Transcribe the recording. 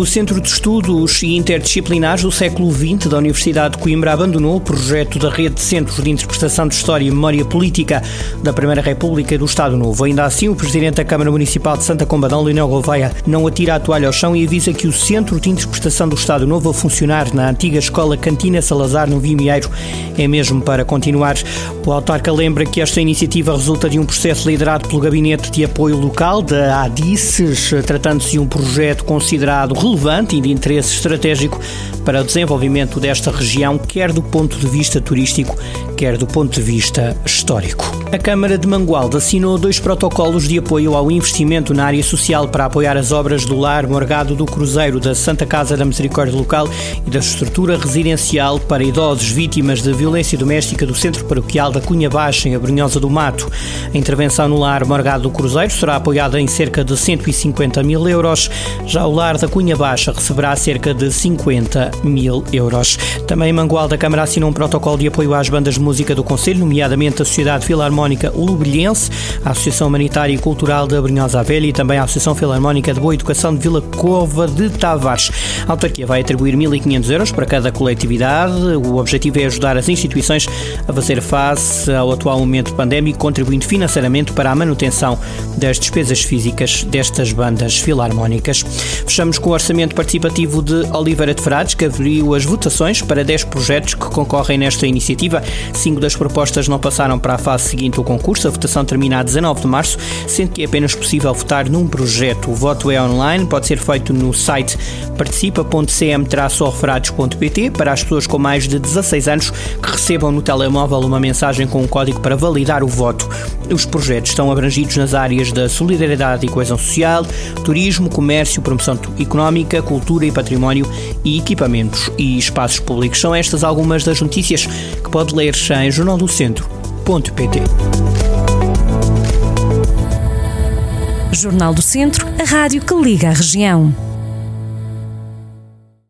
O Centro de Estudos Interdisciplinares do século XX da Universidade de Coimbra abandonou o projeto da rede de centros de interpretação de História e Memória Política da Primeira República e do Estado Novo. Ainda assim, o Presidente da Câmara Municipal de Santa Combadão, Leonel Gouveia, não atira a toalha ao chão e avisa que o Centro de Interpretação do Estado Novo a funcionar na antiga Escola Cantina Salazar, no Vimieiro, é mesmo para continuar. O autarca lembra que esta iniciativa resulta de um processo liderado pelo Gabinete de Apoio Local da ADICES, tratando-se de um projeto considerado relevante e de interesse estratégico para o desenvolvimento desta região, quer do ponto de vista turístico, quer do ponto de vista histórico. A Câmara de Mangualde assinou dois protocolos de apoio ao investimento na área social para apoiar as obras do Lar Morgado do Cruzeiro, da Santa Casa da Misericórdia Local e da estrutura residencial para idosos vítimas de violência doméstica do Centro Paroquial da Cunha Baixa, em Abrunhosa do Mato. A intervenção no Lar Morgado do Cruzeiro será apoiada em cerca de 150 mil euros. Já o Lar da Cunha Baixa receberá cerca de 50 mil euros. Também Mangualde, a Câmara assinou um protocolo de apoio às bandas de música do Conselho, nomeadamente a Sociedade Filarmónica Lubilhense, a Associação Humanitária e Cultural da Brunhosa Velha e também a Associação Filarmónica de Boa Educação de Vila Cova de Tavares. A autarquia vai atribuir 1.500 euros para cada coletividade. O objetivo é ajudar as instituições a fazer face ao atual momento pandémico, contribuindo financeiramente para a manutenção das despesas físicas destas bandas filarmónicas. Fechamos com o orçamento participativo de Oliveira de Frades, que abriu as votações para 10 projetos que concorrem nesta iniciativa. Cinco das propostas não passaram para a fase seguinte do concurso. A votação termina a 19 de março, sendo que é apenas possível votar num projeto. O voto é online, pode ser feito no site participa.cm-orferados.pt para as pessoas com mais de 16 anos que recebam no telemóvel uma mensagem com um código para validar o voto. Os projetos estão abrangidos nas áreas da solidariedade e coesão social, turismo, comércio, promoção cultura e património e equipamentos e espaços públicos. São estas algumas das notícias que pode ler em jornaldocentro.pt. Jornal do Centro, a rádio que liga a região.